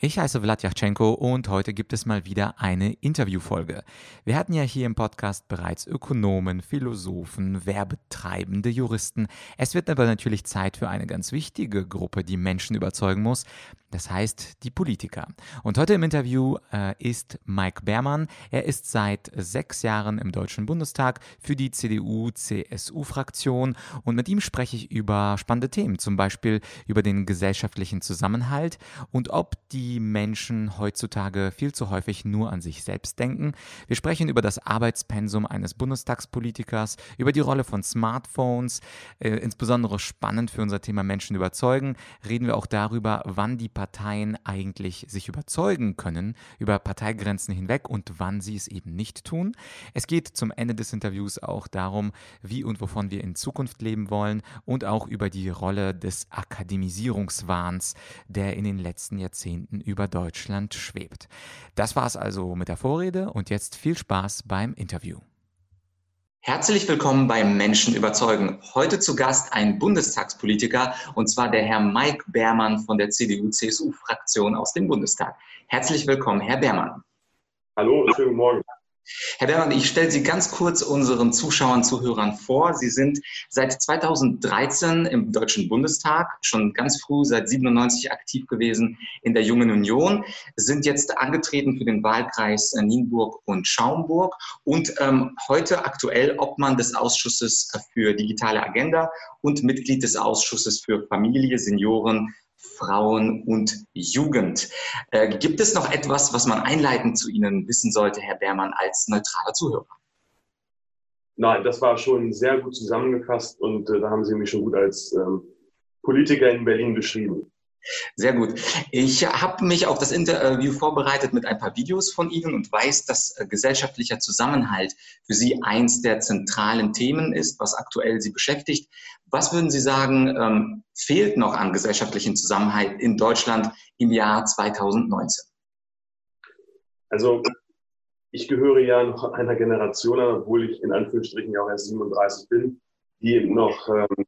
Ich heiße Vladyachenko und heute gibt es mal wieder eine Interviewfolge. Wir hatten ja hier im Podcast bereits Ökonomen, Philosophen, Werbetreibende, Juristen. Es wird aber natürlich Zeit für eine ganz wichtige Gruppe, die Menschen überzeugen muss. Das heißt, die Politiker. Und heute im Interview äh, ist Mike Beermann. Er ist seit sechs Jahren im Deutschen Bundestag für die CDU-CSU-Fraktion. Und mit ihm spreche ich über spannende Themen, zum Beispiel über den gesellschaftlichen Zusammenhalt und ob die Menschen heutzutage viel zu häufig nur an sich selbst denken. Wir sprechen über das Arbeitspensum eines Bundestagspolitikers, über die Rolle von Smartphones. Äh, insbesondere spannend für unser Thema Menschen überzeugen, reden wir auch darüber, wann die Parteien eigentlich sich überzeugen können über Parteigrenzen hinweg und wann sie es eben nicht tun. Es geht zum Ende des Interviews auch darum, wie und wovon wir in Zukunft leben wollen und auch über die Rolle des Akademisierungswahns, der in den letzten Jahrzehnten über Deutschland schwebt. Das war es also mit der Vorrede und jetzt viel Spaß beim Interview. Herzlich willkommen beim Menschen überzeugen. Heute zu Gast ein Bundestagspolitiker und zwar der Herr Mike Beermann von der CDU-CSU-Fraktion aus dem Bundestag. Herzlich willkommen, Herr Beermann. Hallo, schönen Morgen. Herr Bermann, ich stelle Sie ganz kurz unseren Zuschauern, Zuhörern vor. Sie sind seit 2013 im Deutschen Bundestag, schon ganz früh, seit 97 aktiv gewesen in der Jungen Union, sind jetzt angetreten für den Wahlkreis Nienburg und Schaumburg und ähm, heute aktuell Obmann des Ausschusses für digitale Agenda und Mitglied des Ausschusses für Familie, Senioren, Frauen und Jugend. Äh, gibt es noch etwas, was man einleitend zu Ihnen wissen sollte, Herr Beermann, als neutraler Zuhörer? Nein, das war schon sehr gut zusammengefasst und äh, da haben Sie mich schon gut als ähm, Politiker in Berlin beschrieben. Sehr gut. Ich habe mich auf das Interview vorbereitet mit ein paar Videos von Ihnen und weiß, dass äh, gesellschaftlicher Zusammenhalt für Sie eins der zentralen Themen ist, was aktuell Sie beschäftigt. Was würden Sie sagen, ähm, fehlt noch an gesellschaftlichen Zusammenhalt in Deutschland im Jahr 2019? Also ich gehöre ja noch einer Generation obwohl ich in Anführungsstrichen ja auch erst 37 bin, die noch ähm,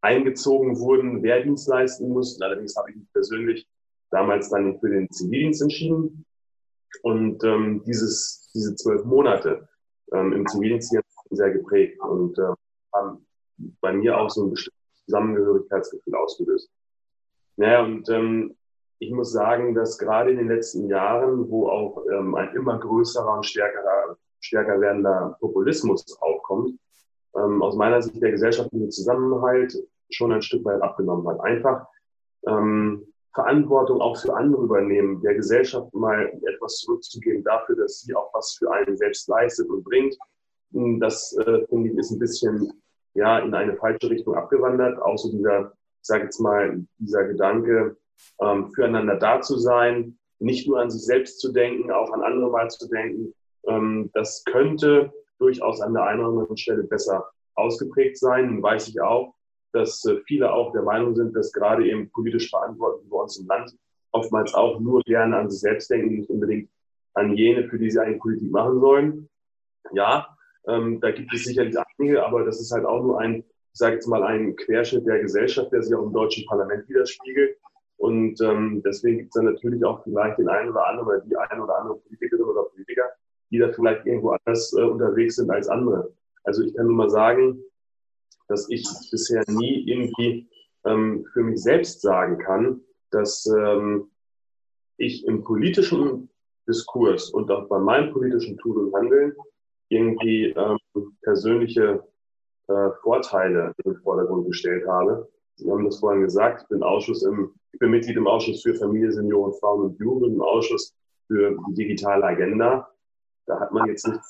eingezogen wurden, Wehrdienst leisten mussten. Allerdings habe ich mich persönlich damals dann für den Zivildienst entschieden. Und ähm, dieses, diese zwölf Monate ähm, im Zivildienst hier sehr geprägt und äh, haben bei mir auch so ein bestimmtes Zusammengehörigkeitsgefühl ausgelöst. Naja, und ähm, ich muss sagen, dass gerade in den letzten Jahren, wo auch ähm, ein immer größerer und stärkerer, stärker werdender Populismus aufkommt, ähm, aus meiner Sicht der gesellschaftliche Zusammenhalt schon ein Stück weit abgenommen hat. Einfach ähm, Verantwortung auch für andere übernehmen, der Gesellschaft mal etwas zurückzugeben dafür, dass sie auch was für einen selbst leistet und bringt. Hm, das, äh, finde ich, ist ein bisschen ja, in eine falsche Richtung abgewandert. Auch so dieser, ich sage jetzt mal, dieser Gedanke, ähm, füreinander da zu sein, nicht nur an sich selbst zu denken, auch an andere mal zu denken. Ähm, das könnte durchaus an der einen oder anderen Stelle besser ausgeprägt sein. Und weiß ich auch, dass äh, viele auch der Meinung sind, dass gerade eben politisch Verantwortliche bei uns im Land oftmals auch nur gerne an sich selbst denken, nicht unbedingt an jene, für die sie eine Politik machen sollen. Ja, ähm, da gibt es sicherlich einige, aber das ist halt auch nur ein, ich sage jetzt mal, ein Querschnitt der Gesellschaft, der sich auch im deutschen Parlament widerspiegelt. Und ähm, deswegen gibt es dann natürlich auch vielleicht den einen oder anderen oder die eine oder andere Politikerin oder Politiker, die da vielleicht irgendwo anders äh, unterwegs sind als andere. Also ich kann nur mal sagen, dass ich bisher nie irgendwie ähm, für mich selbst sagen kann, dass ähm, ich im politischen Diskurs und auch bei meinem politischen Tun und Handeln irgendwie ähm, persönliche äh, Vorteile in den Vordergrund gestellt habe. Sie haben das vorhin gesagt, ich bin, Ausschuss im, ich bin Mitglied im Ausschuss für Familie, Senioren, Frauen und Jugend, im Ausschuss für die digitale Agenda. Da hat man jetzt nicht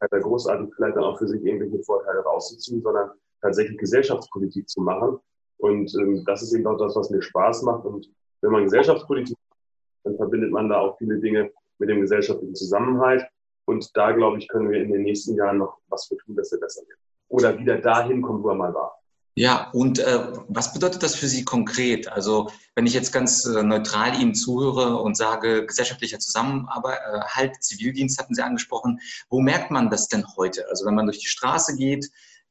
großartig vielleicht dann auch für sich irgendwelche Vorteile rauszuziehen, sondern tatsächlich Gesellschaftspolitik zu machen. Und ähm, das ist eben auch das, was mir Spaß macht. Und wenn man Gesellschaftspolitik macht, dann verbindet man da auch viele Dinge mit dem gesellschaftlichen Zusammenhalt. Und da, glaube ich, können wir in den nächsten Jahren noch was für tun, dass er besser wird. Oder wieder dahin kommt, wo er mal war. Ja, und äh, was bedeutet das für Sie konkret? Also wenn ich jetzt ganz äh, neutral Ihnen zuhöre und sage, gesellschaftlicher Zusammenarbeit, äh, Zivildienst hatten Sie angesprochen, wo merkt man das denn heute? Also wenn man durch die Straße geht,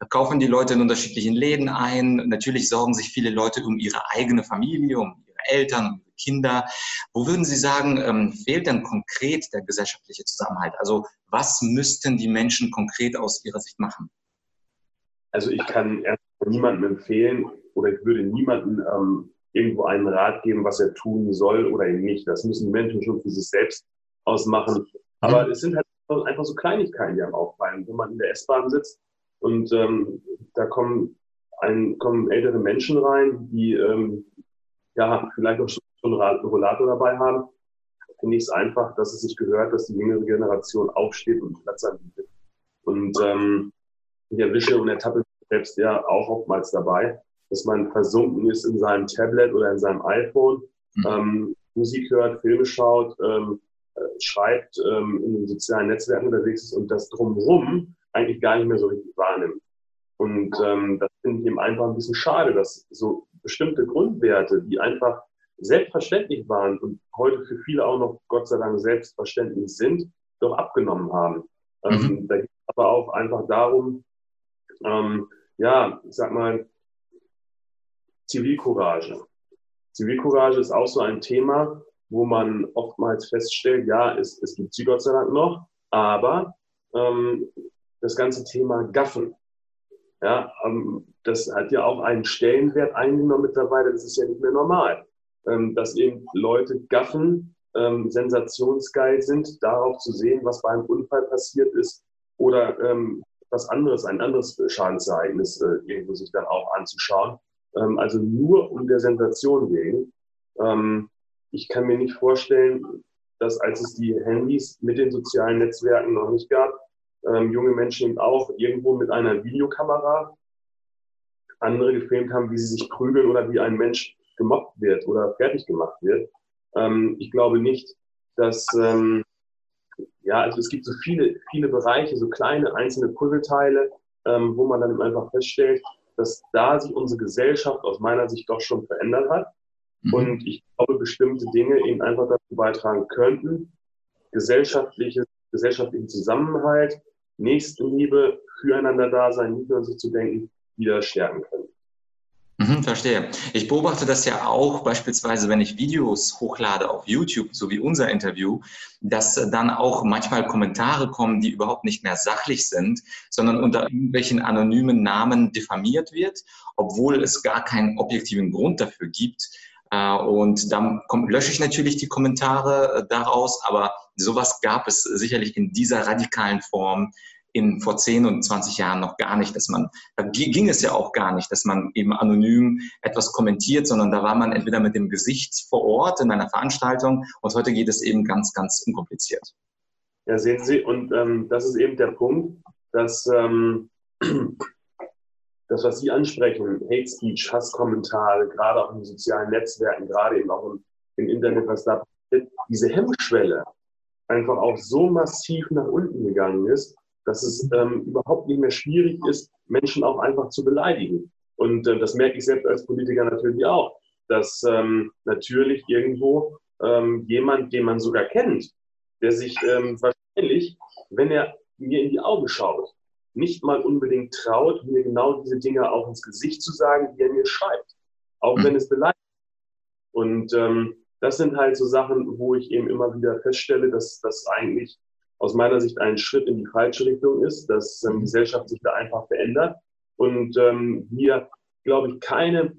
kaufen die Leute in unterschiedlichen Läden ein. Natürlich sorgen sich viele Leute um ihre eigene Familie, um ihre Eltern, um ihre Kinder. Wo würden Sie sagen, ähm, fehlt denn konkret der gesellschaftliche Zusammenhalt? Also was müssten die Menschen konkret aus Ihrer Sicht machen? Also ich kann erst niemandem empfehlen oder ich würde niemandem ähm, irgendwo einen Rat geben, was er tun soll oder eben nicht. Das müssen die Menschen schon für sich selbst ausmachen. Aber mhm. es sind halt einfach so Kleinigkeiten, die einem auffallen. Wenn man in der S-Bahn sitzt und ähm, da kommen, ein, kommen ältere Menschen rein, die ähm, ja vielleicht auch schon einen Rollator dabei haben, finde ich es einfach, dass es sich gehört, dass die jüngere Generation aufsteht und Platz anbietet. Und ähm, ich erwische und ertappe selbst ja auch oftmals dabei, dass man versunken ist in seinem Tablet oder in seinem iPhone, mhm. ähm, Musik hört, Filme schaut, ähm, äh, schreibt, ähm, in den sozialen Netzwerken unterwegs ist und das drumherum eigentlich gar nicht mehr so richtig wahrnimmt. Und ähm, das finde ich eben einfach ein bisschen schade, dass so bestimmte Grundwerte, die einfach selbstverständlich waren und heute für viele auch noch Gott sei Dank selbstverständlich sind, doch abgenommen haben. Ähm, mhm. Ähm, da geht es aber auch einfach darum, ähm, ja, ich sag mal, Zivilcourage. Zivilcourage ist auch so ein Thema, wo man oftmals feststellt, ja, es, es gibt sie Gott sei Dank noch, aber ähm, das ganze Thema Gaffen, ja, ähm, das hat ja auch einen Stellenwert eingenommen mittlerweile, das ist ja nicht mehr normal, ähm, dass eben Leute gaffen, ähm, sensationsgeil sind, darauf zu sehen, was bei einem Unfall passiert ist oder ähm, was anderes, ein anderes Schadensereignis äh, irgendwo sich dann auch anzuschauen. Ähm, also nur um der Sensation wegen. Ähm, ich kann mir nicht vorstellen, dass als es die Handys mit den sozialen Netzwerken noch nicht gab, ähm, junge Menschen eben auch irgendwo mit einer Videokamera andere gefilmt haben, wie sie sich prügeln oder wie ein Mensch gemobbt wird oder fertig gemacht wird. Ähm, ich glaube nicht, dass ähm, ja, also es gibt so viele, viele Bereiche, so kleine einzelne Puzzleteile, ähm, wo man dann einfach feststellt, dass da sich unsere Gesellschaft aus meiner Sicht doch schon verändert hat. Mhm. Und ich glaube, bestimmte Dinge eben einfach dazu beitragen könnten, gesellschaftliche, gesellschaftlichen Zusammenhalt, Nächstenliebe, füreinander da sein, nicht nur an sich zu denken, wieder stärken können. Mhm, verstehe. Ich beobachte das ja auch beispielsweise, wenn ich Videos hochlade auf YouTube, so wie unser Interview, dass dann auch manchmal Kommentare kommen, die überhaupt nicht mehr sachlich sind, sondern unter irgendwelchen anonymen Namen diffamiert wird, obwohl es gar keinen objektiven Grund dafür gibt. Äh, und dann lösche ich natürlich die Kommentare äh, daraus, aber sowas gab es sicherlich in dieser radikalen Form in vor 10 und 20 Jahren noch gar nicht, dass man, da ging es ja auch gar nicht, dass man eben anonym etwas kommentiert, sondern da war man entweder mit dem Gesicht vor Ort in einer Veranstaltung und heute geht es eben ganz, ganz unkompliziert. Ja, sehen Sie, und ähm, das ist eben der Punkt, dass ähm, das, was Sie ansprechen, Hate Speech, Hasskommentare, gerade auch in sozialen Netzwerken, gerade eben auch im, im Internet, was da diese Hemmschwelle einfach auch so massiv nach unten gegangen ist, dass es ähm, überhaupt nicht mehr schwierig ist, Menschen auch einfach zu beleidigen. Und äh, das merke ich selbst als Politiker natürlich auch, dass ähm, natürlich irgendwo ähm, jemand, den man sogar kennt, der sich ähm, wahrscheinlich, wenn er mir in die Augen schaut, nicht mal unbedingt traut, mir genau diese Dinge auch ins Gesicht zu sagen, die er mir schreibt, auch wenn es beleidigt. Und ähm, das sind halt so Sachen, wo ich eben immer wieder feststelle, dass das eigentlich aus meiner Sicht ein Schritt in die falsche Richtung ist, dass ähm, die Gesellschaft sich da einfach verändert und ähm, wir, glaube ich, keine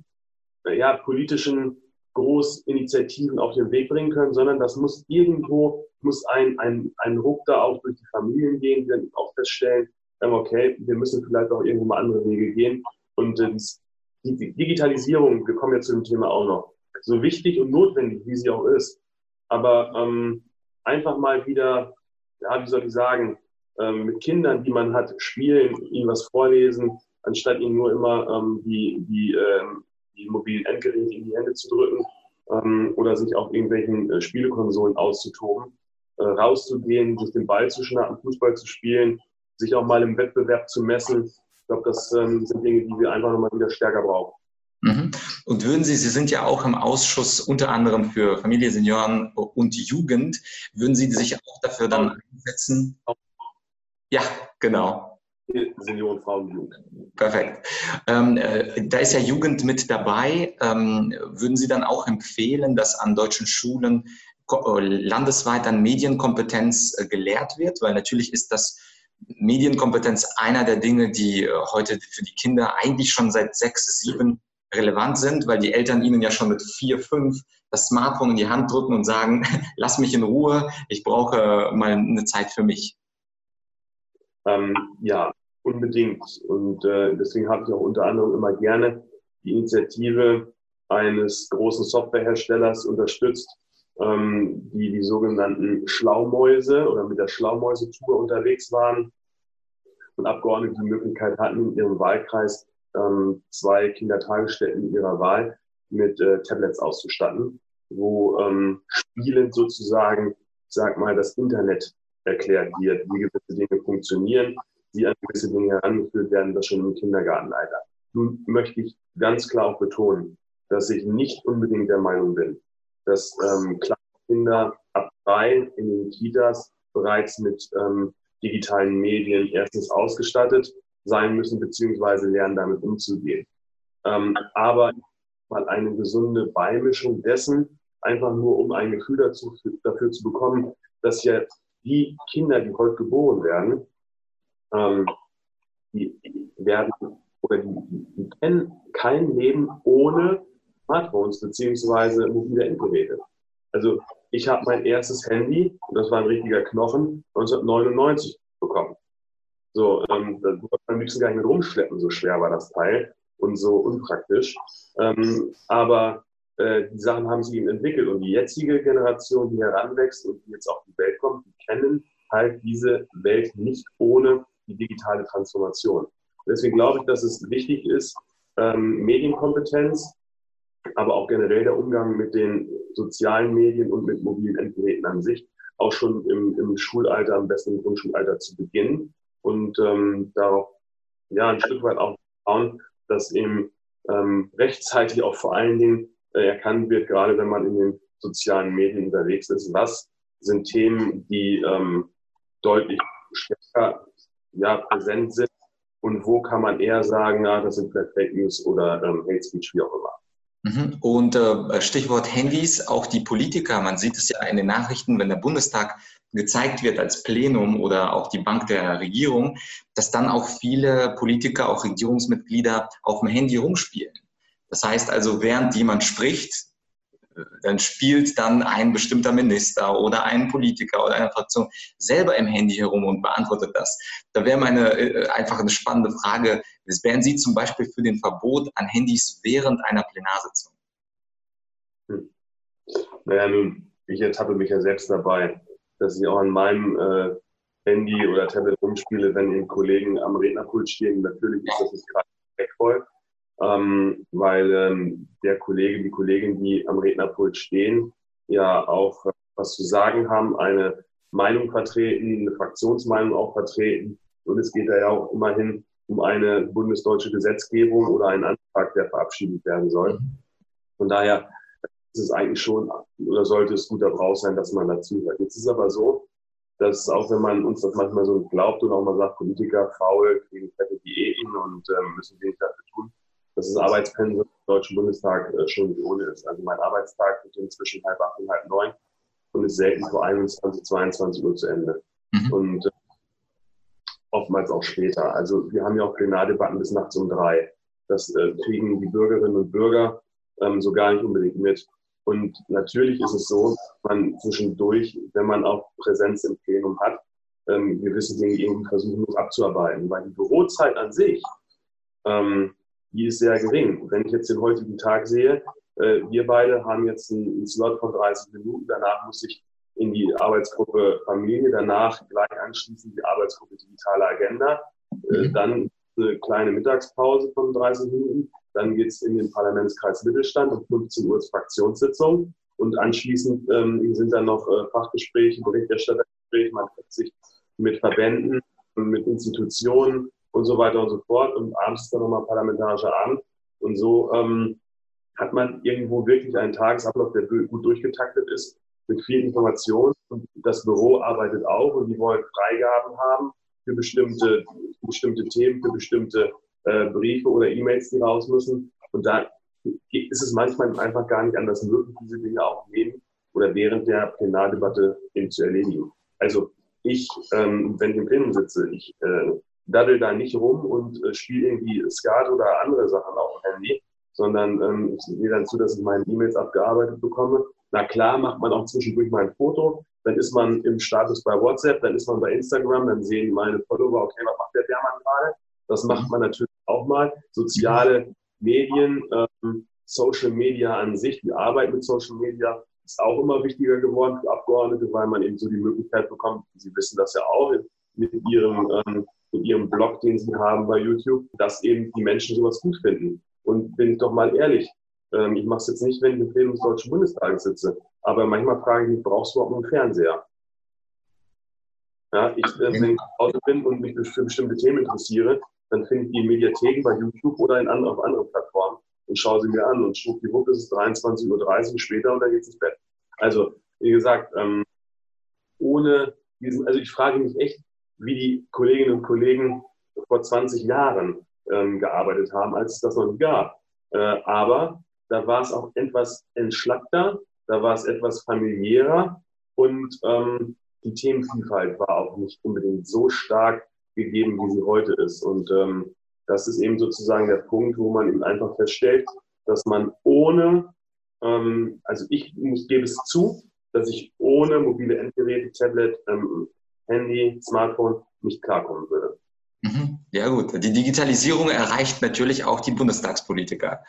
ja, politischen Großinitiativen auf den Weg bringen können, sondern das muss irgendwo, muss ein, ein, ein Ruck da auch durch die Familien gehen, die dann auch feststellen, ähm, okay, wir müssen vielleicht auch irgendwo mal andere Wege gehen. Und äh, die Digitalisierung, wir kommen ja zu dem Thema auch noch, so wichtig und notwendig, wie sie auch ist, aber ähm, einfach mal wieder ja, wie soll ich sagen, ähm, mit Kindern, die man hat, spielen, ihnen was vorlesen, anstatt ihnen nur immer ähm, die, die, ähm, die mobilen Endgeräte in die Hände zu drücken ähm, oder sich auf irgendwelchen äh, Spielekonsolen auszutoben, äh, rauszugehen, sich den Ball zu schnappen, Fußball zu spielen, sich auch mal im Wettbewerb zu messen. Ich glaube, das ähm, sind Dinge, die wir einfach nochmal wieder stärker brauchen. Mhm. Und würden Sie, Sie sind ja auch im Ausschuss unter anderem für Familie, Senioren und Jugend, würden Sie sich auch dafür dann einsetzen? Ja, genau. Senioren, Frauen, Jugend. Perfekt. Ähm, äh, da ist ja Jugend mit dabei. Ähm, würden Sie dann auch empfehlen, dass an deutschen Schulen äh, landesweit an Medienkompetenz äh, gelehrt wird? Weil natürlich ist das Medienkompetenz einer der Dinge, die äh, heute für die Kinder eigentlich schon seit sechs, sieben relevant sind, weil die Eltern ihnen ja schon mit vier, fünf das Smartphone in die Hand drücken und sagen, lass mich in Ruhe, ich brauche mal eine Zeit für mich. Ähm, ja, unbedingt. Und äh, deswegen habe ich auch unter anderem immer gerne die Initiative eines großen Softwareherstellers unterstützt, ähm, die die sogenannten Schlaumäuse oder mit der Schlaumäuse-Tour unterwegs waren und Abgeordnete die Möglichkeit hatten, in ihrem Wahlkreis ähm, zwei Kindertagesstätten ihrer Wahl mit äh, Tablets auszustatten, wo ähm, spielend sozusagen, sag mal, das Internet erklärt wird, wie gewisse Dinge funktionieren, wie an gewisse Dinge herangeführt werden, das schon im Kindergartenalter. Nun möchte ich ganz klar auch betonen, dass ich nicht unbedingt der Meinung bin, dass ähm, Kinder ab drei in den Kitas bereits mit ähm, digitalen Medien erstens ausgestattet sein müssen, beziehungsweise lernen, damit umzugehen. Ähm, aber mal eine gesunde Beimischung dessen, einfach nur um ein Gefühl dazu, dafür zu bekommen, dass ja die Kinder, die heute geboren werden, ähm, die werden oder die, die kennen kein Leben ohne Smartphones beziehungsweise mobile Endgeräte. Also ich habe mein erstes Handy, und das war ein richtiger Knochen, 1999 bekommen. So, ähm, da durfte man am liebsten gar nicht mit rumschleppen, so schwer war das Teil und so unpraktisch. Ähm, aber äh, die Sachen haben sich eben entwickelt und die jetzige Generation, die heranwächst und die jetzt auf die Welt kommt, die kennen halt diese Welt nicht ohne die digitale Transformation. Deswegen glaube ich, dass es wichtig ist, ähm, Medienkompetenz, aber auch generell der Umgang mit den sozialen Medien und mit mobilen Endgeräten an sich, auch schon im, im Schulalter, am besten im Grundschulalter zu beginnen und ähm, darauf ja ein Stück weit auch bauen, dass eben ähm, rechtzeitig auch vor allen Dingen äh, erkannt wird, gerade wenn man in den sozialen Medien unterwegs ist, was sind Themen, die ähm, deutlich stärker ja, präsent sind und wo kann man eher sagen, na, das sind vielleicht Fake News oder ähm, Hate Speech, wie auch immer. Mhm. Und äh, Stichwort Handys, auch die Politiker, man sieht es ja in den Nachrichten, wenn der Bundestag gezeigt wird als Plenum oder auch die Bank der Regierung, dass dann auch viele Politiker, auch Regierungsmitglieder auf dem Handy rumspielen. Das heißt also, während jemand spricht, dann spielt dann ein bestimmter Minister oder ein Politiker oder eine Fraktion selber im Handy herum und beantwortet das. Da wäre meine äh, einfach eine spannende Frage, wären Sie zum Beispiel für den Verbot an Handys während einer Plenarsitzung? Hm. Naja, nun, ich ertappe mich ja selbst dabei, dass ich auch an meinem äh, Handy oder Tablet rumspiele, wenn eben Kollegen am Rednerpult stehen. Natürlich ist das gerade respektvoll ähm, weil ähm, der Kollege, die Kollegin, die am Rednerpult stehen, ja auch äh, was zu sagen haben, eine Meinung vertreten, eine Fraktionsmeinung auch vertreten. Und es geht da ja auch immerhin um eine bundesdeutsche Gesetzgebung oder einen Antrag, der verabschiedet werden soll. Von daher ist es eigentlich schon oder sollte es guter Brauch sein, dass man dazu hört. Jetzt ist es aber so, dass auch wenn man uns das manchmal so glaubt und auch mal sagt, Politiker faul, kriegen fette Diäten und ähm, müssen wenig dafür tun, dass das Arbeitspensum im Deutschen Bundestag äh, schon ohne ist. Also mein Arbeitstag wird inzwischen halb acht und halb neun und ist selten vor 21, 22 Uhr zu Ende. Mhm. Und äh, oftmals auch später. Also wir haben ja auch Plenardebatten bis nachts um drei. Das äh, kriegen die Bürgerinnen und Bürger ähm, so gar nicht unbedingt mit. Und natürlich ist es so, man zwischendurch, wenn man auch Präsenz im Plenum hat, ähm, gewisse Dinge irgendwie versuchen muss abzuarbeiten. Weil die Bürozeit an sich ähm, die ist sehr gering. Wenn ich jetzt den heutigen Tag sehe, äh, wir beide haben jetzt einen, Slot von 30 Minuten, danach muss ich in die Arbeitsgruppe Familie, danach gleich anschließend die Arbeitsgruppe Digitale Agenda, äh, mhm. dann eine kleine Mittagspause von 30 Minuten, dann geht es in den Parlamentskreis Mittelstand um 15 Uhr Fraktionssitzung und anschließend ähm, sind dann noch äh, Fachgespräche, Berichterstattergespräche, man trifft sich mit Verbänden mit Institutionen und so weiter und so fort. Und abends ist dann nochmal parlamentarischer Abend. Und so ähm, hat man irgendwo wirklich einen Tagesablauf, der gut durchgetaktet ist, mit viel Information. Und das Büro arbeitet auch und die wollen Freigaben haben für bestimmte, bestimmte Themen, für bestimmte äh, Briefe oder E-Mails, die raus müssen. Und da ist es manchmal einfach gar nicht anders möglich, diese Dinge auch neben oder während der Plenardebatte eben zu erledigen. Also ich, ähm, wenn ich im Plenum sitze, ich äh, daddel da nicht rum und äh, spiele irgendwie Skat oder andere Sachen auf dem Handy, sondern ähm, ich sehe dann zu, dass ich meine E-Mails abgearbeitet bekomme. Na klar, macht man auch zwischendurch mal ein Foto, dann ist man im Status bei WhatsApp, dann ist man bei Instagram, dann sehen meine Follower, okay, was macht der Dermann gerade? Das macht man natürlich auch mal. Soziale Medien, ähm, Social Media an sich, die Arbeit mit Social Media ist auch immer wichtiger geworden für Abgeordnete, weil man eben so die Möglichkeit bekommt, Sie wissen das ja auch mit Ihrem, ähm, mit Ihrem Blog, den Sie haben bei YouTube, dass eben die Menschen sowas gut finden. Und bin ich doch mal ehrlich, ähm, ich mache es jetzt nicht, wenn ich im Plenum des Deutschen Bundestages sitze, aber manchmal frage ich mich, brauchst du überhaupt einen Fernseher? Ja, ich, äh, wenn ich zu Hause bin und mich für bestimmte Themen interessiere, dann finde ich die Mediatheken bei YouTube oder in andere, auf anderen Plattformen und schaue sie mir an und schwuppdiwupp ist es 23.30 Uhr später und dann geht es ins Bett. Also, wie gesagt, ähm, ohne diesen, also ich frage mich echt, wie die Kolleginnen und Kollegen vor 20 Jahren ähm, gearbeitet haben, als es das noch nicht gab. Äh, aber da war es auch etwas entschlackter, da war es etwas familiärer und ähm, die Themenvielfalt war auch nicht unbedingt so stark gegeben, wie sie heute ist. Und ähm, das ist eben sozusagen der Punkt, wo man eben einfach feststellt, dass man ohne, ähm, also ich, ich gebe es zu, dass ich ohne mobile Endgeräte, Tablet, ähm, Handy, Smartphone nicht klarkommen würde. Mhm. Ja gut, die Digitalisierung erreicht natürlich auch die Bundestagspolitiker.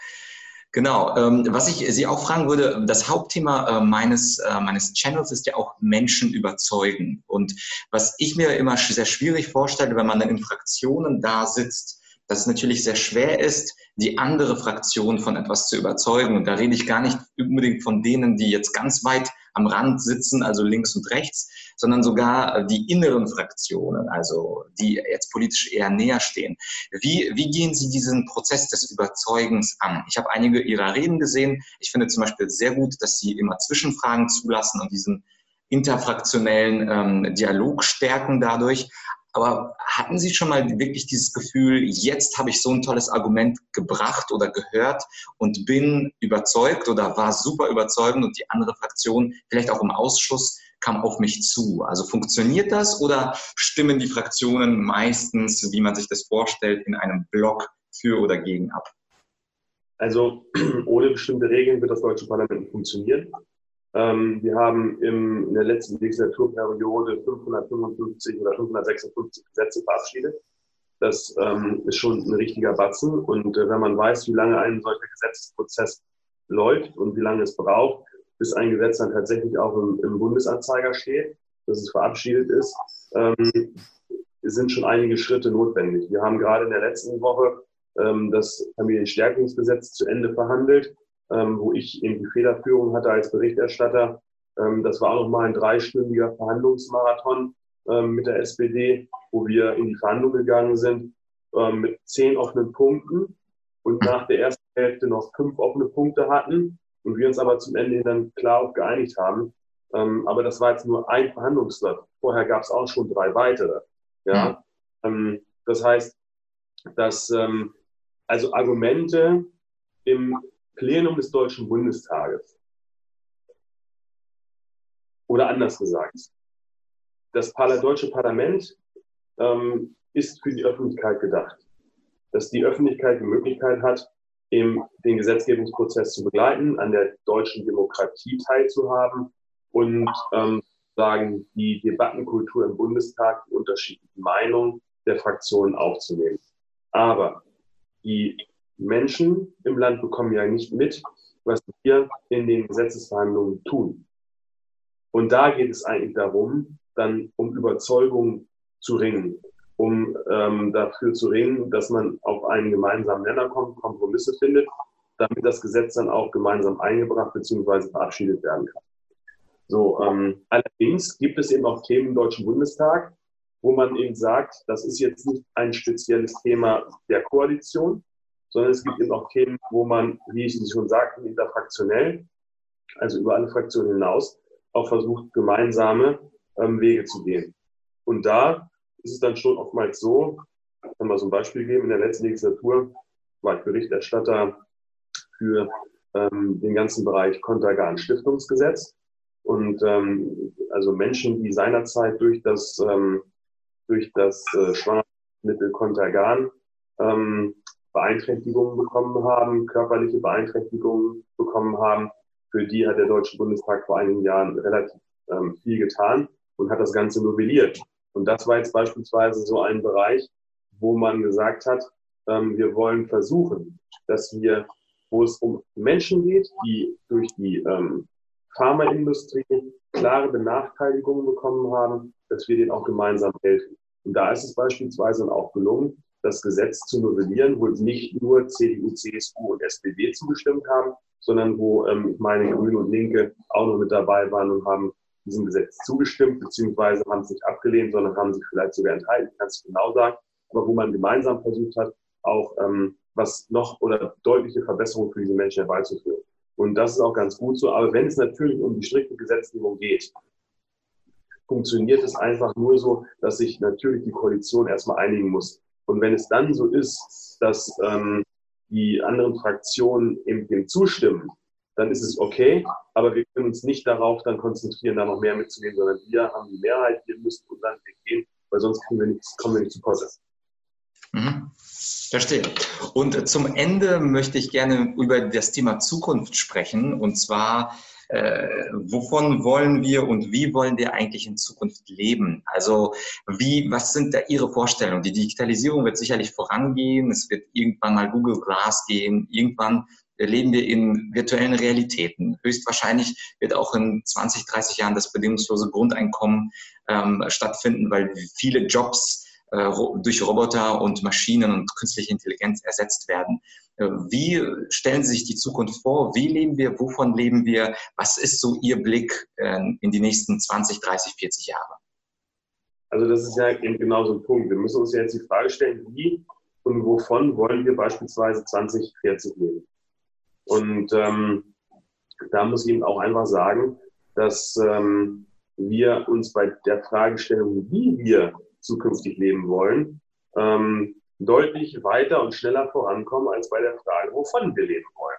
Genau. Ähm, was ich Sie auch fragen würde, das Hauptthema äh, meines, äh, meines Channels ist ja auch Menschen überzeugen. Und was ich mir immer sehr schwierig vorstelle, wenn man dann in Fraktionen da sitzt, dass es natürlich sehr schwer ist, die andere Fraktion von etwas zu überzeugen. Und da rede ich gar nicht unbedingt von denen, die jetzt ganz weit am Rand sitzen, also links und rechts, sondern sogar die inneren Fraktionen, also die jetzt politisch eher näher stehen. Wie, wie gehen Sie diesen Prozess des Überzeugens an? Ich habe einige Ihrer Reden gesehen. Ich finde zum Beispiel sehr gut, dass Sie immer Zwischenfragen zulassen und diesen interfraktionellen ähm, Dialog stärken dadurch. Aber hatten Sie schon mal wirklich dieses Gefühl, jetzt habe ich so ein tolles Argument gebracht oder gehört und bin überzeugt oder war super überzeugend und die andere Fraktion, vielleicht auch im Ausschuss, kam auf mich zu? Also funktioniert das oder stimmen die Fraktionen meistens, wie man sich das vorstellt, in einem Block für oder gegen ab? Also ohne bestimmte Regeln wird das deutsche Parlament funktionieren. Ähm, wir haben im, in der letzten Legislaturperiode 555 oder 556 Gesetze verabschiedet. Das ähm, ist schon ein richtiger Batzen. Und äh, wenn man weiß, wie lange ein solcher Gesetzesprozess läuft und wie lange es braucht, bis ein Gesetz dann tatsächlich auch im, im Bundesanzeiger steht, dass es verabschiedet ist, ähm, sind schon einige Schritte notwendig. Wir haben gerade in der letzten Woche ähm, das Familienstärkungsgesetz zu Ende verhandelt ähm, wo ich eben die Federführung hatte als Berichterstatter. Ähm, das war auch nochmal ein dreistündiger Verhandlungsmarathon ähm, mit der SPD, wo wir in die Verhandlung gegangen sind ähm, mit zehn offenen Punkten und nach der ersten Hälfte noch fünf offene Punkte hatten und wir uns aber zum Ende dann klar auch geeinigt haben. Ähm, aber das war jetzt nur ein Verhandlungsblatt. Vorher gab es auch schon drei weitere. Ja, mhm. das heißt, dass also Argumente im Plenum des Deutschen Bundestages. Oder anders gesagt, das deutsche Parlament ähm, ist für die Öffentlichkeit gedacht. Dass die Öffentlichkeit die Möglichkeit hat, eben den Gesetzgebungsprozess zu begleiten, an der deutschen Demokratie teilzuhaben und ähm, sagen, die Debattenkultur im Bundestag, die unterschiedlichen Meinungen der Fraktionen aufzunehmen. Aber die Menschen im Land bekommen ja nicht mit, was wir in den Gesetzesverhandlungen tun. Und da geht es eigentlich darum, dann um Überzeugung zu ringen, um ähm, dafür zu ringen, dass man auf einen gemeinsamen Nenner kommt, Kompromisse findet, damit das Gesetz dann auch gemeinsam eingebracht bzw. verabschiedet werden kann. So, ähm, allerdings gibt es eben auch Themen im Deutschen Bundestag, wo man eben sagt, das ist jetzt nicht ein spezielles Thema der Koalition, sondern es gibt eben auch Themen, wo man, wie ich schon sagte, interfraktionell, also über alle Fraktionen hinaus, auch versucht, gemeinsame ähm, Wege zu gehen. Und da ist es dann schon oftmals so, Ich kann mal so ein Beispiel geben. In der letzten Legislatur war ich Berichterstatter für ähm, den ganzen Bereich Kontergan-Stiftungsgesetz. Und ähm, also Menschen, die seinerzeit durch das, ähm, durch das äh, Schwangerschaftsmittel Kontergan ähm, Beeinträchtigungen bekommen haben, körperliche Beeinträchtigungen bekommen haben, für die hat der Deutsche Bundestag vor einigen Jahren relativ ähm, viel getan und hat das Ganze novelliert. Und das war jetzt beispielsweise so ein Bereich, wo man gesagt hat, ähm, wir wollen versuchen, dass wir, wo es um Menschen geht, die durch die ähm, Pharmaindustrie klare Benachteiligungen bekommen haben, dass wir denen auch gemeinsam helfen. Und da ist es beispielsweise auch gelungen, das Gesetz zu novellieren, wo nicht nur CDU, CSU und SPD zugestimmt haben, sondern wo ähm, ich meine Grüne und Linke auch noch mit dabei waren und haben diesem Gesetz zugestimmt, beziehungsweise haben es nicht abgelehnt, sondern haben sich vielleicht sogar enthalten, ich kann es genau sagen, aber wo man gemeinsam versucht hat, auch ähm, was noch oder deutliche Verbesserungen für diese Menschen herbeizuführen. Und das ist auch ganz gut so. Aber wenn es natürlich um die strikte Gesetzgebung geht, funktioniert es einfach nur so, dass sich natürlich die Koalition erstmal einigen muss. Und wenn es dann so ist, dass ähm, die anderen Fraktionen eben dem zustimmen, dann ist es okay. Aber wir können uns nicht darauf dann konzentrieren, da noch mehr mitzunehmen, sondern wir haben die Mehrheit, wir müssen unseren Weg gehen, weil sonst kommen wir nicht, kommen wir nicht zu Potte. Mhm. Verstehe. Und zum Ende möchte ich gerne über das Thema Zukunft sprechen. Und zwar, äh, wovon wollen wir und wie wollen wir eigentlich in Zukunft leben? Also, wie, was sind da Ihre Vorstellungen? Die Digitalisierung wird sicherlich vorangehen. Es wird irgendwann mal Google Glass gehen. Irgendwann leben wir in virtuellen Realitäten. Höchstwahrscheinlich wird auch in 20, 30 Jahren das bedingungslose Grundeinkommen ähm, stattfinden, weil viele Jobs durch Roboter und Maschinen und künstliche Intelligenz ersetzt werden. Äh, wie stellen Sie sich die Zukunft vor? Wie leben wir? Wovon leben wir? Was ist so Ihr Blick ähm, in die nächsten 20, 30, 40 Jahre? Also das ist ja eben genau so ein Punkt. Wir müssen uns jetzt die Frage stellen, wie und wovon wollen wir beispielsweise 2040 leben? Und ähm, da muss ich eben auch einfach sagen, dass ähm, wir uns bei der Fragestellung, wie wir zukünftig leben wollen, ähm, deutlich weiter und schneller vorankommen als bei der Frage, wovon wir leben wollen.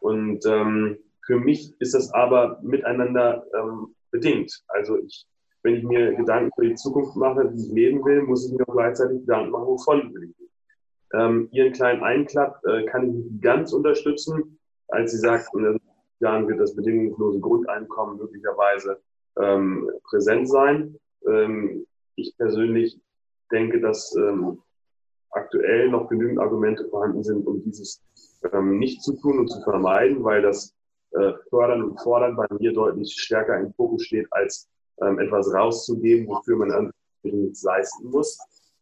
Und ähm, für mich ist das aber miteinander ähm, bedingt. Also ich, wenn ich mir Gedanken für die Zukunft mache, wie ich leben will, muss ich mir auch gleichzeitig Gedanken machen, wovon will ich leben. Ähm, Ihren kleinen Einklapp äh, kann ich ganz unterstützen, als Sie sagten, in den Jahren wird das bedingungslose Grundeinkommen möglicherweise ähm, präsent sein. Ähm, ich persönlich denke, dass ähm, aktuell noch genügend Argumente vorhanden sind, um dieses ähm, nicht zu tun und zu vermeiden, weil das äh, Fördern und Fordern bei mir deutlich stärker im Fokus steht, als ähm, etwas rauszugeben, wofür man an nichts leisten muss,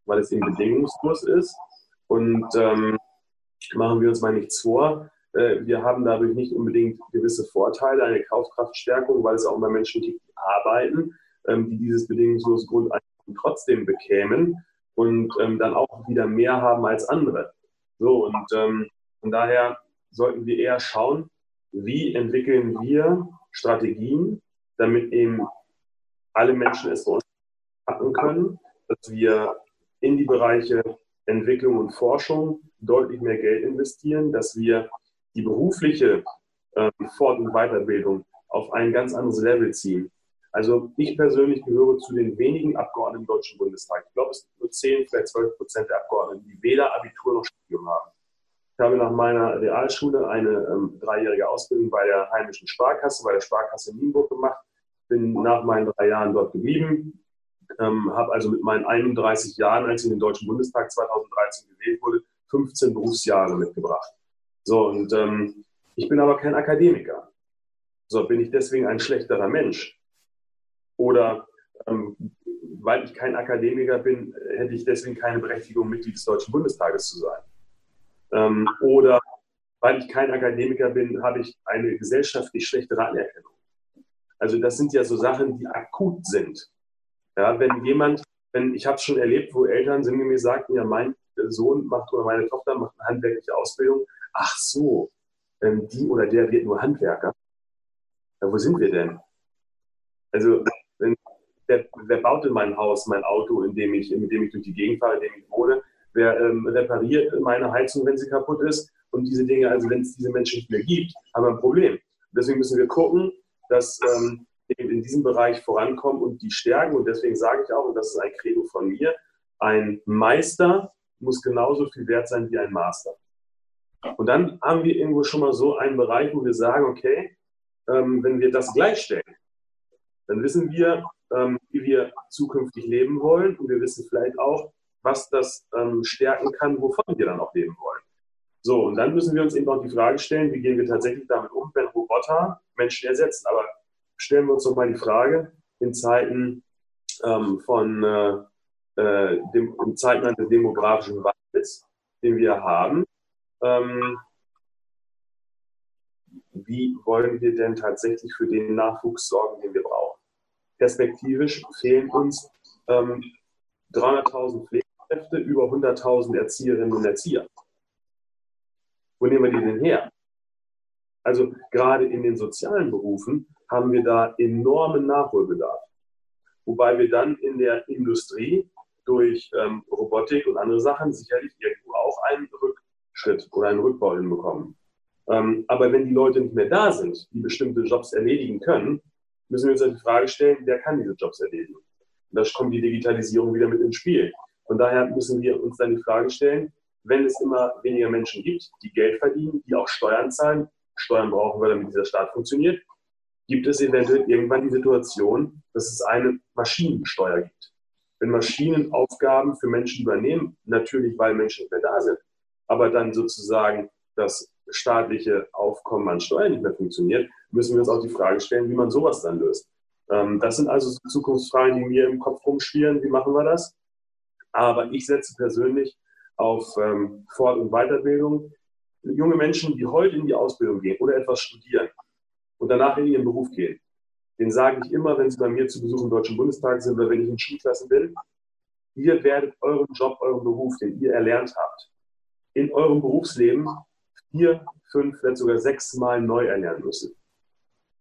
weil es eben bedingungslos ist. Und ähm, machen wir uns mal nichts vor. Äh, wir haben dadurch nicht unbedingt gewisse Vorteile, eine Kaufkraftstärkung, weil es auch bei Menschen gibt, die arbeiten, ähm, die dieses bedingungslose Grundeinkommen trotzdem bekämen und ähm, dann auch wieder mehr haben als andere. So, und ähm, von daher sollten wir eher schauen, wie entwickeln wir Strategien, damit eben alle Menschen es bei uns packen können, dass wir in die Bereiche Entwicklung und Forschung deutlich mehr Geld investieren, dass wir die berufliche äh, Fort- und Weiterbildung auf ein ganz anderes Level ziehen. Also ich persönlich gehöre zu den wenigen Abgeordneten im Deutschen Bundestag. Ich glaube, es sind nur 10, vielleicht 12 Prozent der Abgeordneten, die weder Abitur noch Studium haben. Ich habe nach meiner Realschule eine ähm, dreijährige Ausbildung bei der heimischen Sparkasse, bei der Sparkasse Nienburg gemacht, bin nach meinen drei Jahren dort geblieben, ähm, habe also mit meinen 31 Jahren, als ich in den Deutschen Bundestag 2013 gewählt wurde, 15 Berufsjahre mitgebracht. So, und ähm, ich bin aber kein Akademiker. So, bin ich deswegen ein schlechterer Mensch? Oder ähm, weil ich kein Akademiker bin, hätte ich deswegen keine Berechtigung, Mitglied des Deutschen Bundestages zu sein. Ähm, oder weil ich kein Akademiker bin, habe ich eine gesellschaftlich schlechtere Anerkennung. Also das sind ja so Sachen, die akut sind. Ja, wenn jemand, wenn ich habe es schon erlebt, wo Eltern sinngemäß sagten, ja, mein Sohn macht oder meine Tochter macht eine handwerkliche Ausbildung. Ach so, ähm, die oder der wird nur Handwerker. Ja, wo sind wir denn? Also wer, wer baut denn mein Haus, mein Auto, in dem ich, in dem ich durch die Gegend fahre, in dem ich wohne? Wer ähm, repariert meine Heizung, wenn sie kaputt ist? Und diese Dinge, also wenn es diese Menschen nicht mehr gibt, haben wir ein Problem. Deswegen müssen wir gucken, dass ähm, in diesem Bereich vorankommen und die stärken. Und deswegen sage ich auch, und das ist ein Credo von mir, ein Meister muss genauso viel wert sein wie ein Master. Und dann haben wir irgendwo schon mal so einen Bereich, wo wir sagen, okay, ähm, wenn wir das gleichstellen, dann wissen wir, ähm, wie wir zukünftig leben wollen und wir wissen vielleicht auch, was das ähm, stärken kann, wovon wir dann auch leben wollen. So, und dann müssen wir uns eben auch die Frage stellen, wie gehen wir tatsächlich damit um, wenn Roboter Menschen ersetzen. Aber stellen wir uns doch mal die Frage, in Zeiten ähm, von äh, äh, dem, in Zeiten eines demografischen Wandels, den wir haben, ähm, wie wollen wir denn tatsächlich für den Nachwuchs sorgen, den wir brauchen? Perspektivisch fehlen uns ähm, 300.000 Pflegekräfte, über 100.000 Erzieherinnen und Erzieher. Wo nehmen wir die denn her? Also gerade in den sozialen Berufen haben wir da enormen Nachholbedarf. Wobei wir dann in der Industrie durch ähm, Robotik und andere Sachen sicherlich irgendwo auch einen Rückschritt oder einen Rückbau hinbekommen. Ähm, aber wenn die Leute nicht mehr da sind, die bestimmte Jobs erledigen können, müssen wir uns die Frage stellen, wer kann diese Jobs erledigen? Und da kommt die Digitalisierung wieder mit ins Spiel. Von daher müssen wir uns dann die Frage stellen, wenn es immer weniger Menschen gibt, die Geld verdienen, die auch Steuern zahlen, Steuern brauchen wir, damit dieser Staat funktioniert, gibt es eventuell irgendwann die Situation, dass es eine Maschinensteuer gibt. Wenn Maschinen Aufgaben für Menschen übernehmen, natürlich weil Menschen mehr da sind, aber dann sozusagen das staatliche Aufkommen an Steuern nicht mehr funktioniert, müssen wir uns auch die Frage stellen, wie man sowas dann löst. Ähm, das sind also Zukunftsfragen, die mir im Kopf rumspielen. Wie machen wir das? Aber ich setze persönlich auf ähm, Fort- und Weiterbildung. Junge Menschen, die heute in die Ausbildung gehen oder etwas studieren und danach in ihren Beruf gehen, den sage ich immer, wenn sie bei mir zu Besuch im Deutschen Bundestag sind oder wenn ich in Schulklassen bin, ihr werdet euren Job, euren Beruf, den ihr erlernt habt, in eurem Berufsleben vier, fünf, vielleicht sogar sechs Mal neu erlernen müssen.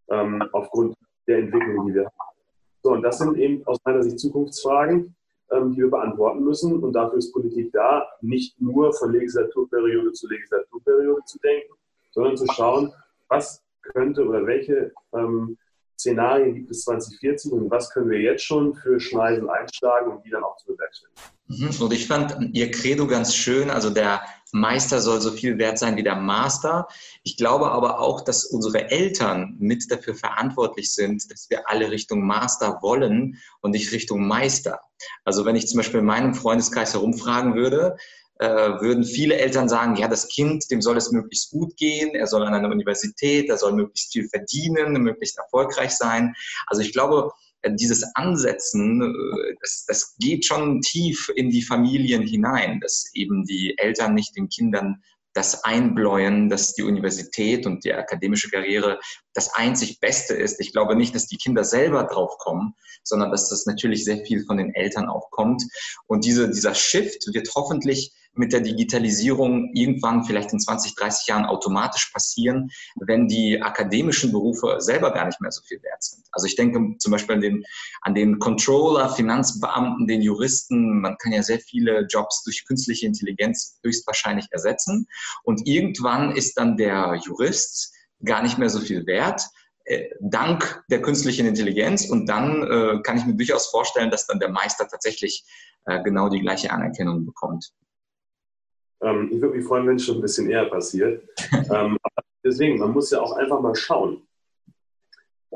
Ähm, aufgrund der Entwicklung, die wir haben. So, und das sind eben aus meiner Sicht Zukunftsfragen, ähm, die wir beantworten müssen. Und dafür ist Politik da, nicht nur von Legislaturperiode zu Legislaturperiode zu denken, sondern zu schauen, was könnte oder welche ähm, Szenarien gibt es 2040 und was können wir jetzt schon für Schneisen einschlagen, um die dann auch zu bewerkstelligen. Und ich fand Ihr Credo ganz schön, also der Meister soll so viel wert sein wie der Master. Ich glaube aber auch, dass unsere Eltern mit dafür verantwortlich sind, dass wir alle Richtung Master wollen und nicht Richtung Meister. Also wenn ich zum Beispiel in meinem Freundeskreis herumfragen würde, äh, würden viele Eltern sagen, ja, das Kind, dem soll es möglichst gut gehen, er soll an einer Universität, er soll möglichst viel verdienen, möglichst erfolgreich sein. Also ich glaube, dieses Ansetzen, äh, das, das geht schon tief in die Familien hinein, dass eben die Eltern nicht den Kindern das einbläuen, dass die Universität und die akademische Karriere das einzig Beste ist. Ich glaube nicht, dass die Kinder selber drauf kommen, sondern dass das natürlich sehr viel von den Eltern auch kommt. Und diese, dieser Shift wird hoffentlich mit der Digitalisierung irgendwann vielleicht in 20, 30 Jahren automatisch passieren, wenn die akademischen Berufe selber gar nicht mehr so viel wert sind. Also ich denke zum Beispiel an den, an den Controller, Finanzbeamten, den Juristen. Man kann ja sehr viele Jobs durch künstliche Intelligenz höchstwahrscheinlich ersetzen. Und irgendwann ist dann der Jurist gar nicht mehr so viel wert äh, dank der künstlichen Intelligenz. Und dann äh, kann ich mir durchaus vorstellen, dass dann der Meister tatsächlich äh, genau die gleiche Anerkennung bekommt. Ähm, ich würde mich freuen, wenn es schon ein bisschen eher passiert. ähm, deswegen, man muss ja auch einfach mal schauen,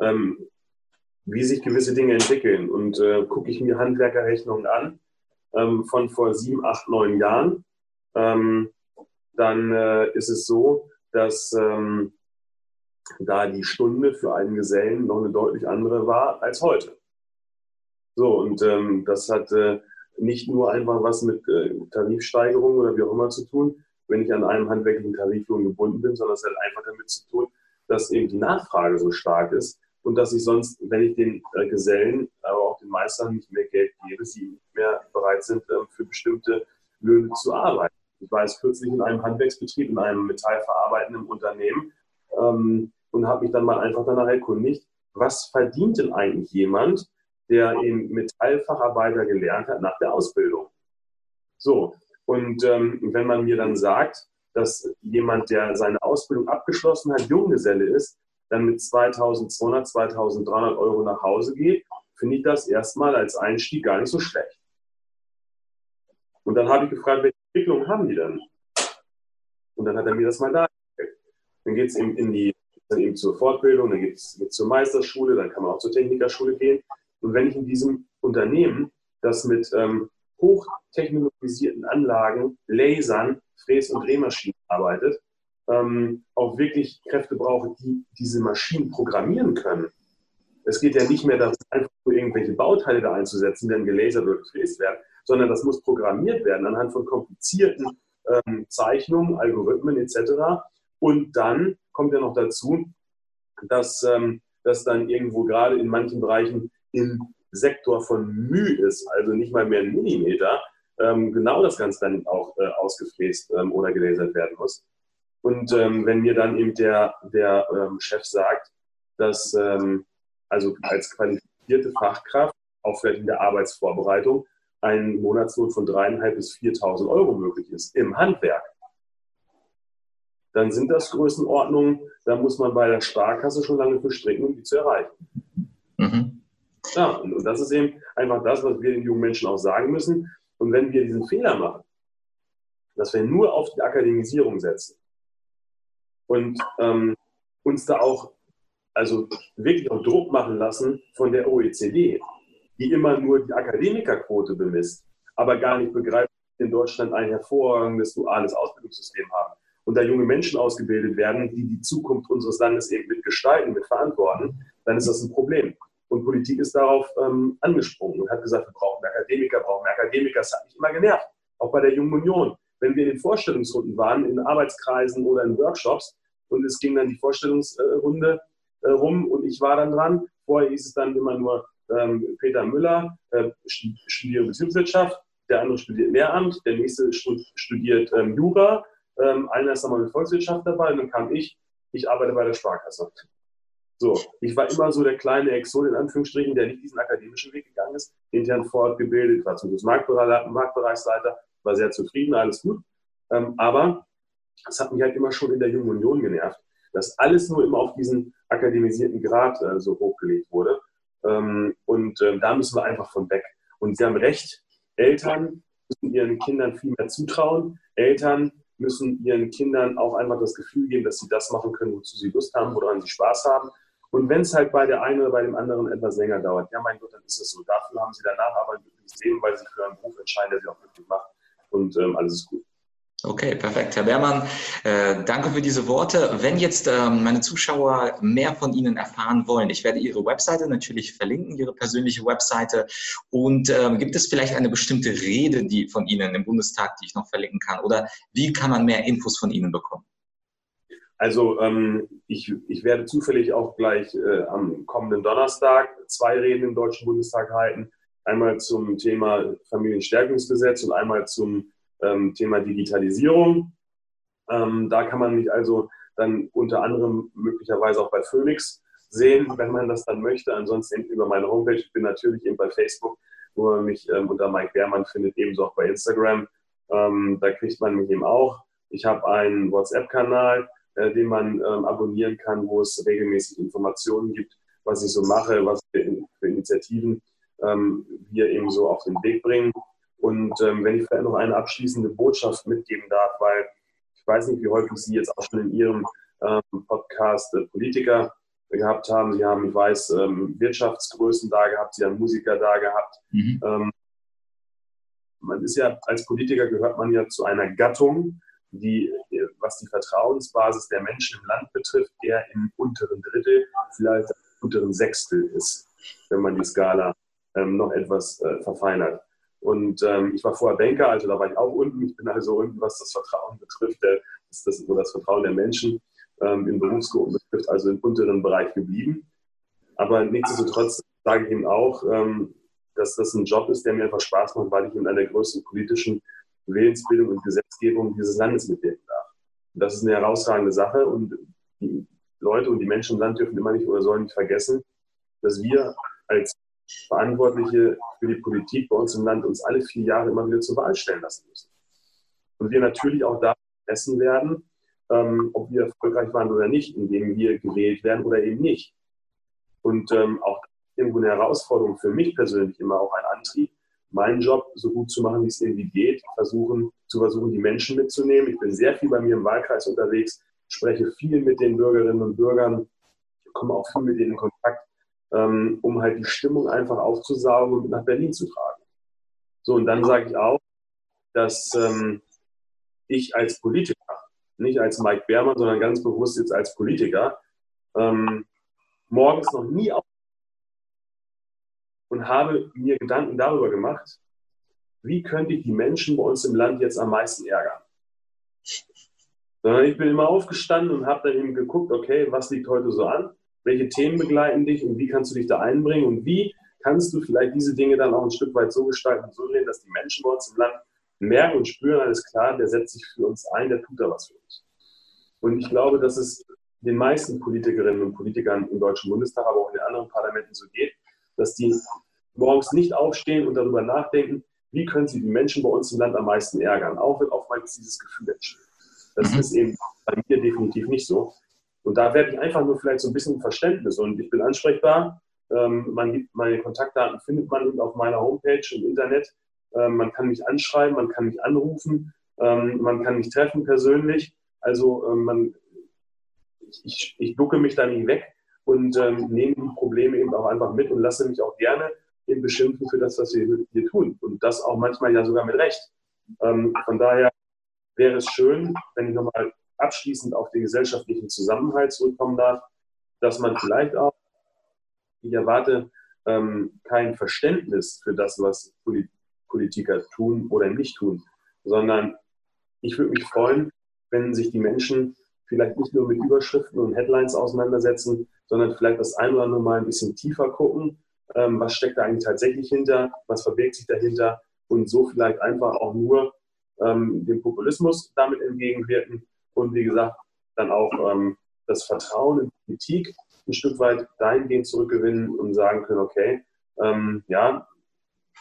ähm, wie sich gewisse Dinge entwickeln. Und äh, gucke ich mir Handwerkerrechnungen an ähm, von vor sieben, acht, neun Jahren, ähm, dann äh, ist es so, dass ähm, da die Stunde für einen Gesellen noch eine deutlich andere war als heute. So, und das hat äh, nicht nur einfach was mit äh, Tarifsteigerung oder wie auch immer zu tun, wenn ich an einem handwerklichen Tariflohn gebunden bin, sondern es hat einfach damit zu tun, dass eben die Nachfrage so stark ist und dass ich sonst, wenn ich den äh, Gesellen, aber auch den Meistern nicht mehr Geld gebe, sie nicht mehr bereit sind, äh, für bestimmte Löhne zu arbeiten. Ich war jetzt kürzlich in einem Handwerksbetrieb, in einem metallverarbeitenden Unternehmen ähm, und habe mich dann mal einfach danach erkundigt, was verdient denn eigentlich jemand, der eben Metallfacharbeiter gelernt hat nach der Ausbildung. So, Und ähm, wenn man mir dann sagt, dass jemand, der seine Ausbildung abgeschlossen hat, Junggeselle ist, dann mit 2200, 2300 Euro nach Hause geht, finde ich das erstmal als Einstieg gar nicht so schlecht. Und dann habe ich gefragt, welche Entwicklung haben die denn? Und dann hat er mir das mal dargestellt. Dann geht es eben in die, dann eben zur Fortbildung, dann geht es zur Meisterschule, dann kann man auch zur Technikerschule gehen. Und wenn ich in diesem Unternehmen, das mit ähm, hochtechnologisierten Anlagen, Lasern, Fräs- und Drehmaschinen arbeitet, ähm, auch wirklich Kräfte brauche, die diese Maschinen programmieren können. Es geht ja nicht mehr darum, einfach nur irgendwelche Bauteile da einzusetzen, die dann gelasert oder gefräst werden, sondern das muss programmiert werden anhand von komplizierten ähm, Zeichnungen, Algorithmen etc. Und dann kommt ja noch dazu, dass ähm, das dann irgendwo gerade in manchen Bereichen im Sektor von μ ist, also nicht mal mehr ein Millimeter, ähm, genau das Ganze dann auch äh, ausgefräst ähm, oder gelasert werden muss. Und ähm, wenn mir dann eben der, der Chef sagt, dass also als qualifizierte Fachkraft, auch vielleicht in der Arbeitsvorbereitung, ein Monatslohn von dreieinhalb bis 4.000 Euro möglich ist im Handwerk, dann sind das Größenordnungen, da muss man bei der Sparkasse schon lange für stricken, um die zu erreichen. Mhm. Ja, und, das ist eben einfach das, was wir den jungen Menschen auch sagen müssen. Und wenn wir diesen Fehler machen, dass wir nur auf die Akademisierung setzen und ähm, uns da auch also wirklich auch Druck machen lassen von der OECD, die immer nur die Akademikerquote bemisst, aber gar nicht begreift, dass in Deutschland ein hervorragendes duales Ausbildungssystem haben und da junge Menschen ausgebildet werden, die die Zukunft unseres Landes eben mitgestalten, mitverantworten, dann ist das ein Problem. Und Politik ist darauf ähm, angesprungen und hat gesagt, wir brauchen mehr Akademiker, brauchen mehr Akademiker. Das hat mich immer genervt, auch bei der Jungen Union. Wenn wir in den Vorstellungsrunden waren, in Arbeitskreisen oder in Workshops, und es ging dann die Vorstellungsrunde äh, rum und ich war dann dran. Vorher hieß es dann immer nur ähm, Peter Müller, äh, studiert Betriebswirtschaft, der andere studiert Lehramt, der nächste studiert ähm, Jura, ähm, einer ist nochmal mit Volkswirtschaft dabei und dann kam ich, ich arbeite bei der Sparkasse. So, ich war immer so der kleine Exot in Anführungsstrichen, der nicht diesen akademischen Weg gegangen ist, intern fortgebildet, war zum Marktbereichsleiter, war sehr zufrieden, alles gut. Ähm, aber das hat mich halt immer schon in der Jungen Union genervt, dass alles nur immer auf diesen akademisierten Grad äh, so hochgelegt wurde. Ähm, und äh, da müssen wir einfach von weg. Und Sie haben recht, Eltern müssen ihren Kindern viel mehr zutrauen. Eltern müssen ihren Kindern auch einfach das Gefühl geben, dass sie das machen können, wozu sie Lust haben, woran sie Spaß haben. Und wenn es halt bei der einen oder bei dem anderen etwas länger dauert, ja mein Gott, dann ist es so. Dafür haben sie danach aber ein glückliches Leben, weil sie für einen Beruf entscheiden, der sie auch glücklich macht. Und ähm, alles ist gut. Okay, perfekt. Herr Beermann, äh, danke für diese Worte. Wenn jetzt äh, meine Zuschauer mehr von Ihnen erfahren wollen, ich werde Ihre Webseite natürlich verlinken, Ihre persönliche Webseite. Und äh, gibt es vielleicht eine bestimmte Rede die von Ihnen im Bundestag, die ich noch verlinken kann? Oder wie kann man mehr Infos von Ihnen bekommen? Also ähm, ich, ich werde zufällig auch gleich äh, am kommenden Donnerstag zwei Reden im Deutschen Bundestag halten. Einmal zum Thema Familienstärkungsgesetz und einmal zum ähm, Thema Digitalisierung. Ähm, da kann man mich also dann unter anderem möglicherweise auch bei Phoenix sehen, wenn man das dann möchte. Ansonsten über meine Homepage. Ich bin natürlich eben bei Facebook, wo man mich ähm, unter Mike Beermann findet, ebenso auch bei Instagram. Ähm, da kriegt man mich eben auch. Ich habe einen WhatsApp-Kanal, äh, den man ähm, abonnieren kann, wo es regelmäßig Informationen gibt, was ich so mache, was für, für Initiativen ähm, wir eben so auf den Weg bringen. Und ähm, wenn ich vielleicht noch eine abschließende Botschaft mitgeben darf, weil ich weiß nicht, wie häufig Sie jetzt auch schon in Ihrem ähm, Podcast äh, Politiker gehabt haben. Sie haben, ich weiß, ähm, Wirtschaftsgrößen da gehabt, Sie haben Musiker da gehabt. Mhm. Ähm, man ist ja, als Politiker gehört man ja zu einer Gattung, die, was die Vertrauensbasis der Menschen im Land betrifft, eher im unteren Drittel, vielleicht im unteren Sechstel ist, wenn man die Skala ähm, noch etwas äh, verfeinert. Und ähm, ich war vorher Banker, also da war ich auch unten. Ich bin also unten, was das Vertrauen betrifft, der, das, das, das Vertrauen der Menschen ähm, in Berufsgruppen betrifft, also im unteren Bereich geblieben. Aber nichtsdestotrotz sage ich ihm auch, ähm, dass das ein Job ist, der mir einfach Spaß macht, weil ich in einer größten politischen Willensbildung und Gesetzgebung dieses Landes mitwirken darf. Und das ist eine herausragende Sache und die Leute und die Menschen im Land dürfen immer nicht oder sollen nicht vergessen, dass wir als Verantwortliche für die Politik bei uns im Land uns alle vier Jahre immer wieder zur Wahl stellen lassen müssen. Und wir natürlich auch da messen werden, ähm, ob wir erfolgreich waren oder nicht, indem wir gewählt werden oder eben nicht. Und ähm, auch irgendwo eine Herausforderung für mich persönlich, immer auch ein Antrieb, meinen Job so gut zu machen, wie es irgendwie geht, versuchen, zu versuchen, die Menschen mitzunehmen. Ich bin sehr viel bei mir im Wahlkreis unterwegs, spreche viel mit den Bürgerinnen und Bürgern, komme auch viel mit denen in Kontakt, ähm, um halt die Stimmung einfach aufzusaugen und nach Berlin zu tragen. So, und dann sage ich auch, dass ähm, ich als Politiker, nicht als Mike Beermann, sondern ganz bewusst jetzt als Politiker, ähm, morgens noch nie auf habe mir Gedanken darüber gemacht, wie könnte ich die Menschen bei uns im Land jetzt am meisten ärgern. Ich bin immer aufgestanden und habe dann eben geguckt, okay, was liegt heute so an, welche Themen begleiten dich und wie kannst du dich da einbringen und wie kannst du vielleicht diese Dinge dann auch ein Stück weit so gestalten und so drehen, dass die Menschen bei uns im Land merken und spüren, alles klar, der setzt sich für uns ein, der tut da was für uns. Und ich glaube, dass es den meisten Politikerinnen und Politikern im Deutschen Bundestag, aber auch in den anderen Parlamenten so geht, dass die morgens nicht aufstehen und darüber nachdenken, wie können sie die Menschen bei uns im Land am meisten ärgern, auch wenn oftmals dieses Gefühl entsteht. Das mhm. ist eben bei mir definitiv nicht so. Und da werde ich einfach nur vielleicht so ein bisschen Verständnis und ich bin ansprechbar. Ähm, man gibt, meine Kontaktdaten findet man auf meiner Homepage im Internet. Ähm, man kann mich anschreiben, man kann mich anrufen, ähm, man kann mich treffen persönlich. Also ähm, man, ich, ich ducke mich da nicht weg und ähm, nehme die Probleme eben auch einfach mit und lasse mich auch gerne eben beschimpfen für das, was wir hier tun. Und das auch manchmal ja sogar mit Recht. Ähm, von daher wäre es schön, wenn ich nochmal abschließend auf den gesellschaftlichen Zusammenhalt zurückkommen darf, dass man vielleicht auch, ich erwarte, ähm, kein Verständnis für das, was Politiker tun oder nicht tun, sondern ich würde mich freuen, wenn sich die Menschen vielleicht nicht nur mit Überschriften und Headlines auseinandersetzen, sondern vielleicht das ein oder andere Mal ein bisschen tiefer gucken ähm, was steckt da eigentlich tatsächlich hinter, was verbirgt sich dahinter und so vielleicht einfach auch nur ähm, dem Populismus damit entgegenwirken und wie gesagt dann auch ähm, das Vertrauen in Politik ein Stück weit dahingehend zurückgewinnen und sagen können, okay, ähm, ja,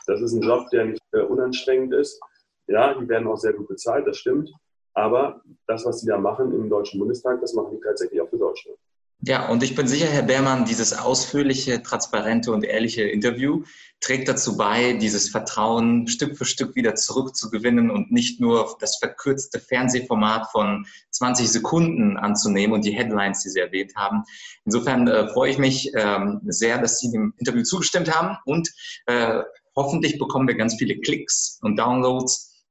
das ist ein Job, der nicht äh, unanstrengend ist. Ja, die werden auch sehr gut bezahlt, das stimmt. Aber das, was sie da machen im Deutschen Bundestag, das machen die tatsächlich auch für Deutschland. Ja, und ich bin sicher, Herr Beermann, dieses ausführliche, transparente und ehrliche Interview trägt dazu bei, dieses Vertrauen Stück für Stück wieder zurückzugewinnen und nicht nur das verkürzte Fernsehformat von 20 Sekunden anzunehmen und die Headlines, die Sie erwähnt haben. Insofern äh, freue ich mich ähm, sehr, dass Sie dem Interview zugestimmt haben und äh, hoffentlich bekommen wir ganz viele Klicks und Downloads.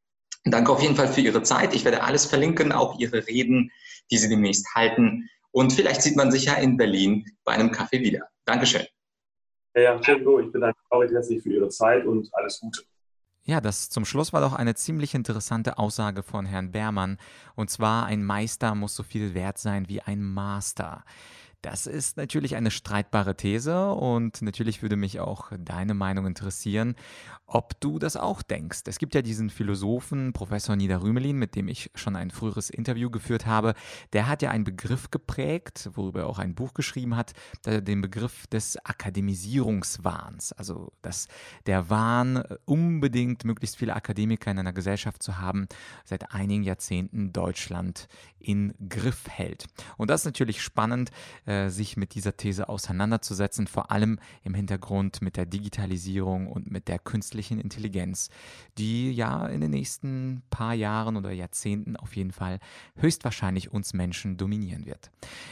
Danke auf jeden Fall für Ihre Zeit. Ich werde alles verlinken, auch Ihre Reden, die Sie demnächst halten. Und vielleicht sieht man sich ja in Berlin bei einem Kaffee wieder. Dankeschön. Ja, Django, ich bedanke mich auch herzlich für Ihre Zeit und alles Gute. Ja, das zum Schluss war doch eine ziemlich interessante Aussage von Herrn Beermann. Und zwar, ein Meister muss so viel wert sein wie ein Master. Das ist natürlich eine streitbare These und natürlich würde mich auch deine Meinung interessieren, ob du das auch denkst. Es gibt ja diesen Philosophen, Professor Nida Rümelin, mit dem ich schon ein früheres Interview geführt habe. Der hat ja einen Begriff geprägt, worüber er auch ein Buch geschrieben hat, den Begriff des Akademisierungswahns. Also, dass der Wahn, unbedingt möglichst viele Akademiker in einer Gesellschaft zu haben, seit einigen Jahrzehnten Deutschland in Griff hält. Und das ist natürlich spannend äh, sich mit dieser These auseinanderzusetzen, vor allem im Hintergrund mit der Digitalisierung und mit der künstlichen Intelligenz, die ja in den nächsten paar Jahren oder Jahrzehnten auf jeden Fall höchstwahrscheinlich uns Menschen dominieren wird.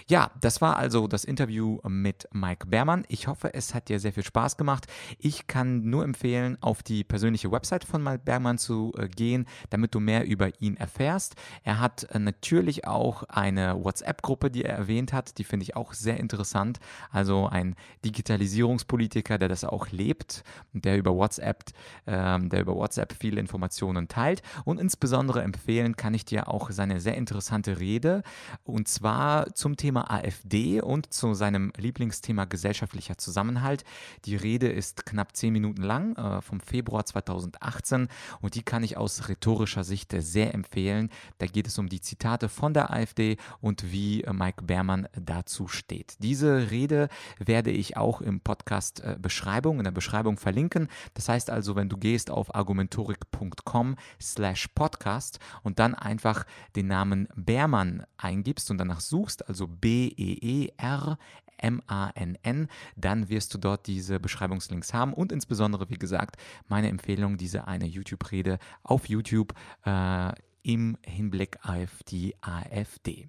Ja, das war also das Interview mit Mike Bermann. Ich hoffe, es hat dir sehr viel Spaß gemacht. Ich kann nur empfehlen, auf die persönliche Website von Mike Bermann zu äh, gehen, damit du mehr über ihn erfährst. Er hat äh, natürlich auch eine WhatsApp-Gruppe, die er erwähnt hat. Die finde ich auch sehr interessant. Also ein Digitalisierungspolitiker, der das auch lebt, der über WhatsApp, ähm, der über WhatsApp viele Informationen teilt. Und insbesondere empfehlen kann ich dir auch seine sehr interessante Rede und zwar zum Thema AfD und zu seinem Lieblingsthema gesellschaftlicher Zusammenhalt. Die Rede ist knapp zehn Minuten lang, äh, vom Februar 2018 und die kann ich aus rhetorischer Sicht sehr empfehlen. Da geht es um die Zitate von der AfD und wie Mike Bermann dazu steht steht. Diese Rede werde ich auch im Podcast äh, Beschreibung, in der Beschreibung verlinken. Das heißt also, wenn du gehst auf argumentorik.com slash podcast und dann einfach den Namen Beermann eingibst und danach suchst, also B-E-E-R M-A-N-N, dann wirst du dort diese Beschreibungslinks haben und insbesondere, wie gesagt, meine Empfehlung, diese eine YouTube-Rede auf YouTube äh, im Hinblick auf die AfD.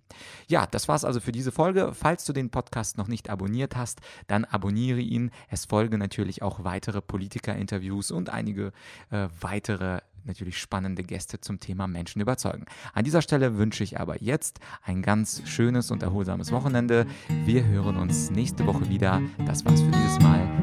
Ja, das war's also für diese Folge. Falls du den Podcast noch nicht abonniert hast, dann abonniere ihn. Es folgen natürlich auch weitere Politiker-Interviews und einige äh, weitere natürlich spannende Gäste zum Thema Menschen überzeugen. An dieser Stelle wünsche ich aber jetzt ein ganz schönes und erholsames Wochenende. Wir hören uns nächste Woche wieder. Das war's für dieses Mal.